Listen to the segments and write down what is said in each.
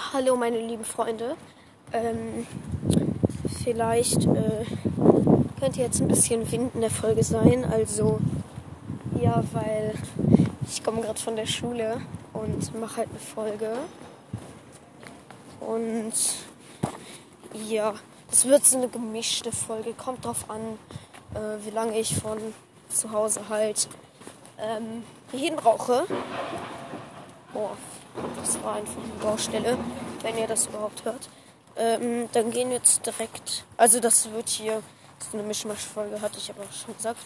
Hallo meine lieben Freunde. Ähm, vielleicht äh, könnte jetzt ein bisschen Wind in der Folge sein. Also ja, weil ich komme gerade von der Schule und mache halt eine Folge. Und ja, es wird so eine gemischte Folge. Kommt drauf an, äh, wie lange ich von zu Hause halt ähm, hierhin brauche. Oh, das war einfach eine Baustelle, wenn ihr das überhaupt hört. Ähm, dann gehen wir jetzt direkt. Also das wird hier das ist eine Mischmasch-Folge, hatte ich aber schon gesagt.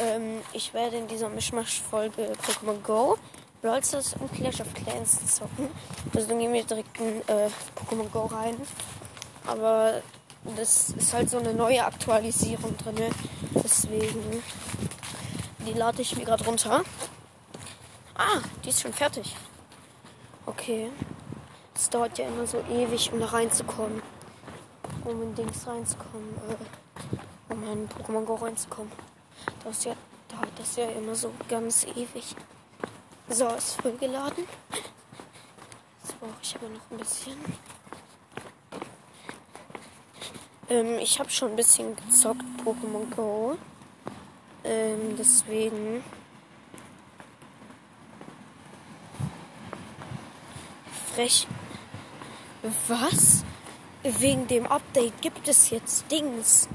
Ähm, ich werde in dieser Mischmasch-Folge Pokémon Go, Brawl Stars und Clash of Clans zocken. Also dann gehen wir direkt in äh, Pokémon Go rein. Aber das ist halt so eine neue Aktualisierung drin. Deswegen, die lade ich mir gerade runter. Ah, die ist schon fertig. Okay. Es dauert ja immer so ewig, um da reinzukommen. Um in Dings reinzukommen. Äh, um in Pokémon Go reinzukommen. Das ja, dauert das ja immer so ganz ewig. So, ist voll geladen. Jetzt brauche ich aber noch ein bisschen. Ähm, ich habe schon ein bisschen gezockt, Pokémon Go. Ähm, deswegen. Frech. Was? Wegen dem Update gibt es jetzt Dings.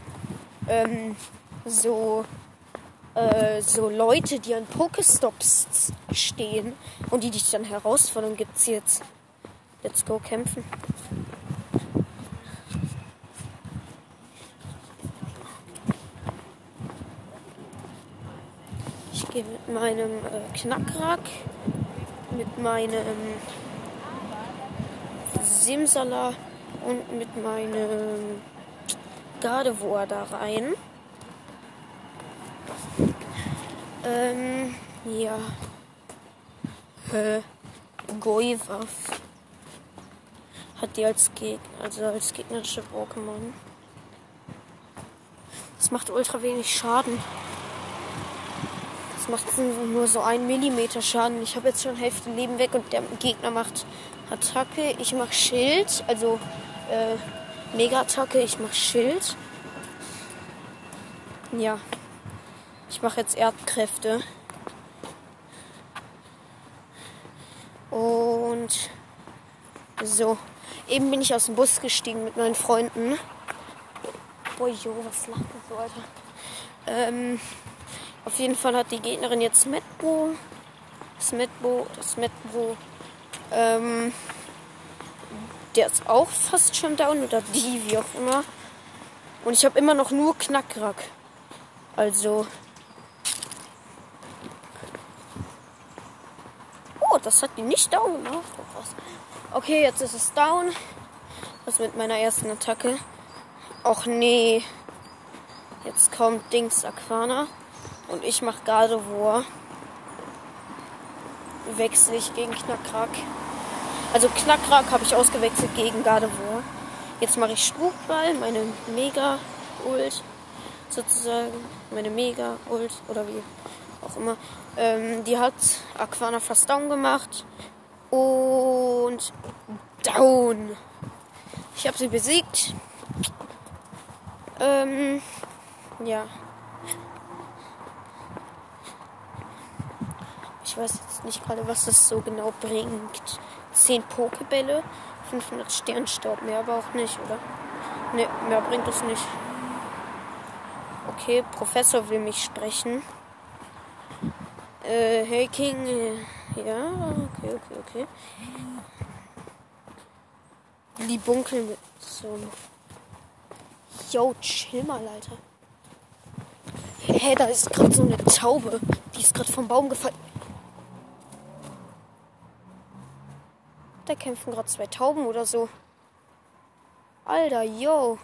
Ähm, so. Äh, so Leute, die an Pokestops stehen und die dich dann herausfordern, gibt's jetzt. Let's go kämpfen. Ich gehe mit meinem äh, Knackrack, mit meinem Simsala und mit meinem Gardevoir da rein. Ähm, ja. Hä? Goivaf hat die als Gegner, also als gegnerische Pokémon. Das macht ultra wenig Schaden. Das macht nur so ein Millimeter Schaden. Ich habe jetzt schon Hälfte Leben weg und der Gegner macht Attacke. Ich mache Schild, also äh, Mega-Attacke. Ich mache Schild. Ja. Ich mache jetzt Erdkräfte. Und so. Eben bin ich aus dem Bus gestiegen mit meinen Freunden. Boah, jo, was lacht das so, Alter? Ähm, auf jeden Fall hat die Gegnerin jetzt Metbo. Das Metbo, das Metbo. Ähm, der ist auch fast schon down oder die, wie auch immer. Und ich habe immer noch nur Knackrack. Also. Oh, das hat die nicht down gemacht. Oh, okay, jetzt ist es down. Was mit meiner ersten Attacke? Och nee. Jetzt kommt Dings Aquana. Und ich mache Gardevoir. Wechsle ich gegen Knackrack. Also Knackrack habe ich ausgewechselt gegen Gardevoir. Jetzt mache ich Spukball, meine Mega-Ult sozusagen. Meine Mega-Ult oder wie auch immer. Ähm, die hat Aquana fast down gemacht. Und down. Ich habe sie besiegt. Ähm, ja. Ich weiß jetzt nicht gerade, was das so genau bringt. 10 Pokebälle, 500 Sternstaub, mehr aber auch nicht, oder? Ne, mehr bringt es nicht. Okay, Professor will mich sprechen. Äh, hey King, äh, ja, okay, okay, okay. Libunkel mit so. Yo, chill mal, Alter. Hä, hey, da ist gerade so eine Taube. Die ist gerade vom Baum gefallen. Da kämpfen gerade zwei Tauben oder so. Alter, yo.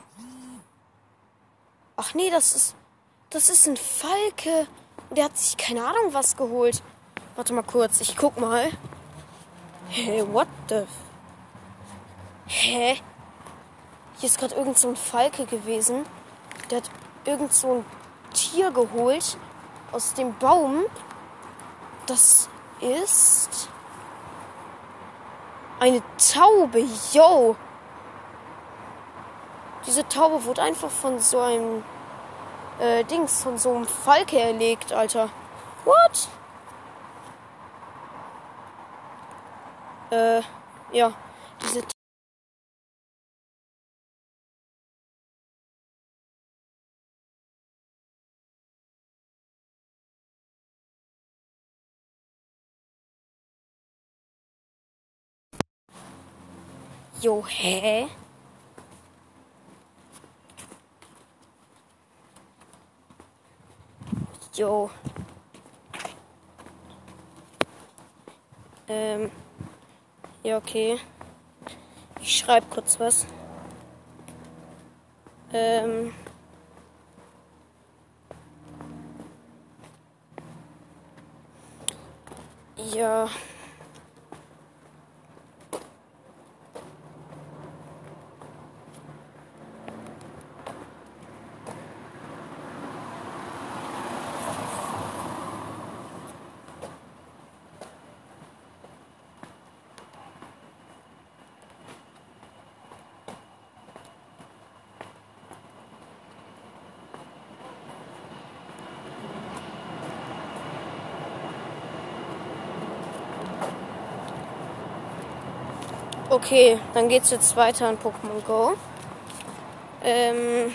Ach nee, das ist. Das ist ein Falke. Und der hat sich keine Ahnung was geholt. Warte mal kurz, ich guck mal. Hey, what the. Hä? Hier ist gerade irgend so ein Falke gewesen. Der hat irgend so ein Tier geholt aus dem Baum. Das ist. Eine Taube, yo! Diese Taube wurde einfach von so einem äh, Dings, von so einem Falke erlegt, Alter. What? Äh, ja, diese Jo, hä? Jo. Ähm. Ja, okay. Ich schreibe kurz was. Ähm. Ja. Okay, dann geht's jetzt weiter in Pokémon Go. Ähm,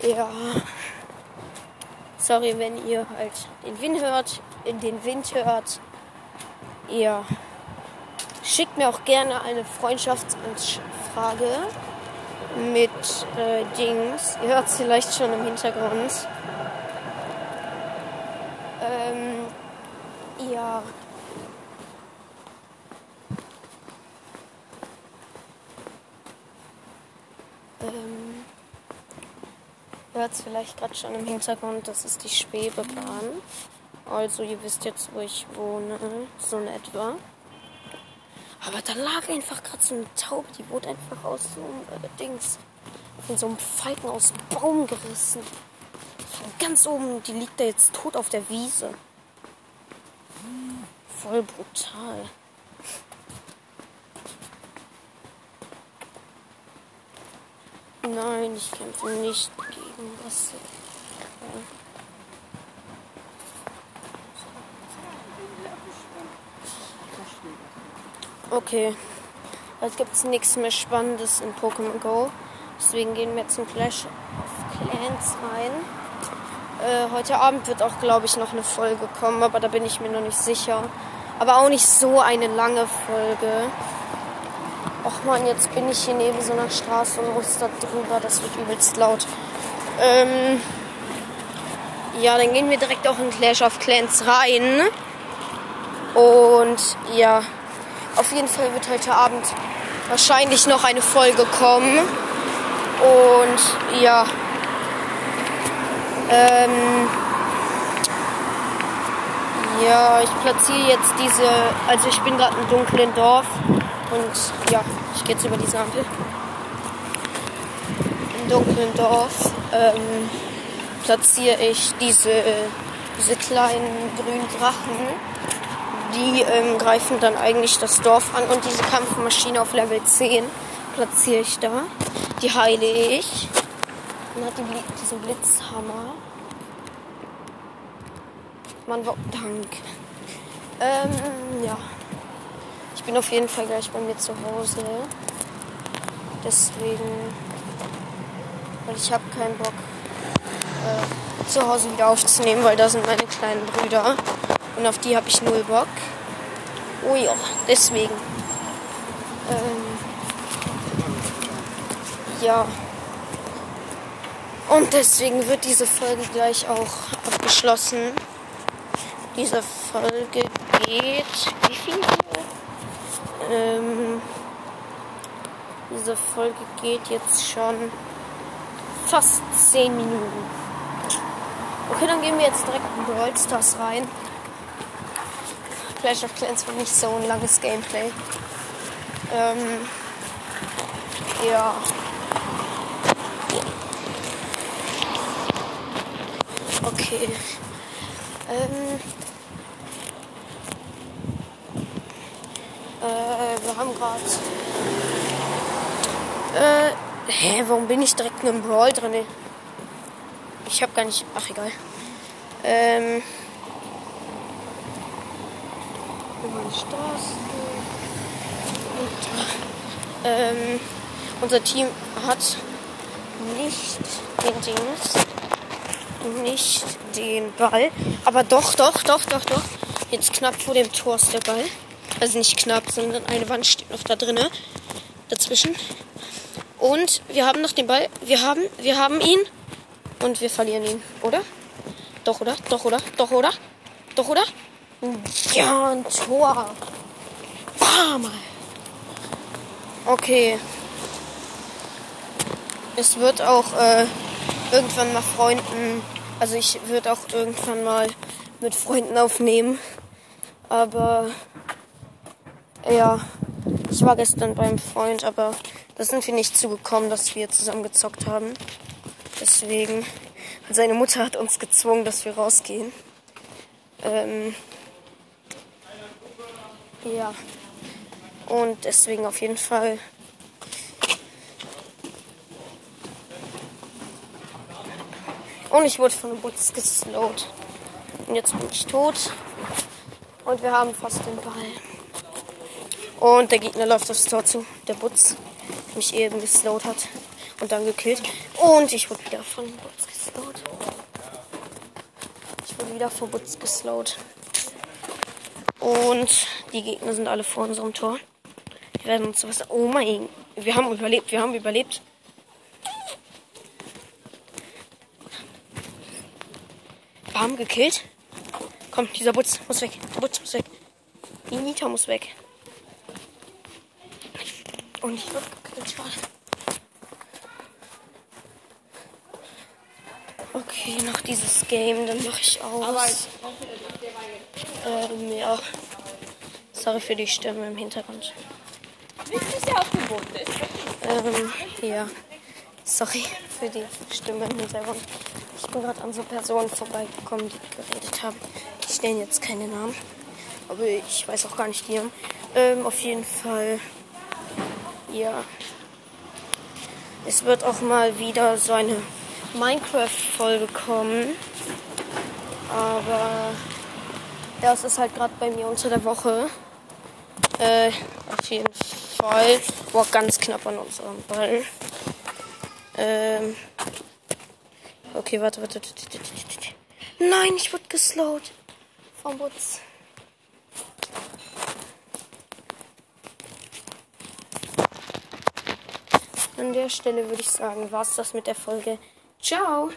ja. Sorry, wenn ihr halt den Wind hört, in den Wind hört. Ja. Schickt mir auch gerne eine Freundschaftsanfrage mit äh, Dings. Ihr hört es vielleicht schon im Hintergrund. Ähm, ja. Ähm, hört es vielleicht gerade schon im Hintergrund, das ist die Schwebebahn. Also ihr wisst jetzt, wo ich wohne, so in etwa. Aber da lag einfach gerade so eine Taube, die wurde einfach aus so einem äh, Dings, von so einem Falken aus dem Baum gerissen. Von ganz oben, die liegt da jetzt tot auf der Wiese. Voll brutal. Nein, ich kämpfe nicht gegen was. Okay. Jetzt gibt es nichts mehr Spannendes in Pokémon Go. Deswegen gehen wir zum Clash of Clans rein. Äh, heute Abend wird auch, glaube ich, noch eine Folge kommen, aber da bin ich mir noch nicht sicher. Aber auch nicht so eine lange Folge. Och man, jetzt bin ich hier neben so einer Straße und muss da drüber. Das wird übelst laut. Ähm, ja, dann gehen wir direkt auch in Clash of Clans rein. Und ja, auf jeden Fall wird heute Abend wahrscheinlich noch eine Folge kommen. Und ja. Ähm, ja, ich platziere jetzt diese, also ich bin gerade im dunklen Dorf und ja, ich gehe jetzt über diese Ampel. Dunklen Dorf ähm, platziere ich diese, diese kleinen grünen Drachen. Die ähm, greifen dann eigentlich das Dorf an und diese Kampfmaschine auf Level 10 platziere ich da. Die heile ich. Dann hat die diesen Blitzhammer. Mann, wow, danke. Ähm, ja. Ich bin auf jeden Fall gleich bei mir zu Hause. Deswegen, weil ich habe keinen Bock, äh, zu Hause wieder aufzunehmen, weil da sind meine kleinen Brüder. Und auf die habe ich null Bock. Oh ja, deswegen. Ähm, ja. Und deswegen wird diese Folge gleich auch abgeschlossen. Diese Folge geht. Wie viel? Ähm, diese Folge geht jetzt schon fast 10 Minuten. Okay, dann gehen wir jetzt direkt in Brawl Stars rein. Clash of Clans war nicht so ein langes Gameplay. Ähm, ja. Okay. Ähm, Äh, wir haben gerade. Äh, hä, warum bin ich direkt in einem Brawl drin? Ich hab gar nicht. Ach, egal. Ähm. Über die Straße. Und, ähm, unser Team hat nicht den Dings, nicht den Ball, aber doch, doch, doch, doch, doch. Jetzt knapp vor dem Tor ist der Ball. Also nicht knapp, sondern eine Wand steht noch da drinnen. Dazwischen. Und wir haben noch den Ball. Wir haben, wir haben ihn. Und wir verlieren ihn, oder? Doch, oder? Doch, oder? Doch, oder? Doch, oder? Ja, ein Tor. Bam. Okay. Es wird auch äh, irgendwann mal Freunden, also ich würde auch irgendwann mal mit Freunden aufnehmen. Aber ja, ich war gestern beim Freund, aber da sind wir nicht zugekommen, dass wir zusammen gezockt haben. Deswegen, seine Mutter hat uns gezwungen, dass wir rausgehen. Ähm, ja. Und deswegen auf jeden Fall. Und ich wurde von einem Butz geslowt. Und jetzt bin ich tot. Und wir haben fast den Ball. Und der Gegner läuft aufs Tor zu. Der Butz, mich eben geslowt hat. Und dann gekillt. Und ich wurde wieder von Butz geslowt. Ich wurde wieder von Butz geslowt. Und die Gegner sind alle vor unserem Tor. Wir werden uns was. Oh mein. Wir haben überlebt. Wir haben überlebt. Bam, gekillt. Komm, dieser Butz muss weg. Der Butz muss weg. Die Nita muss weg. Und ich wird gekillt. Schade. Okay, noch dieses Game, dann mache ich aus. Ähm, ja. Sorry für die Stimme im Hintergrund. Ähm, ja. Sorry für die Stimme im Hintergrund. Ich bin gerade an so Personen vorbeigekommen, die geredet haben. Ich nenne jetzt keine Namen. Aber ich weiß auch gar nicht die Namen. Ähm, auf jeden Fall. Ja. Es wird auch mal wieder so eine Minecraft-Folge kommen. Aber ja, es ist halt gerade bei mir unter der Woche. Äh, auf jeden Fall. Boah, ganz knapp an unserem Ball. Ähm. Okay, warte, warte, warte, warte, warte. Nein, ich wurde geslowt. Vom Butz. An der Stelle würde ich sagen, war es das mit der Folge. Ciao!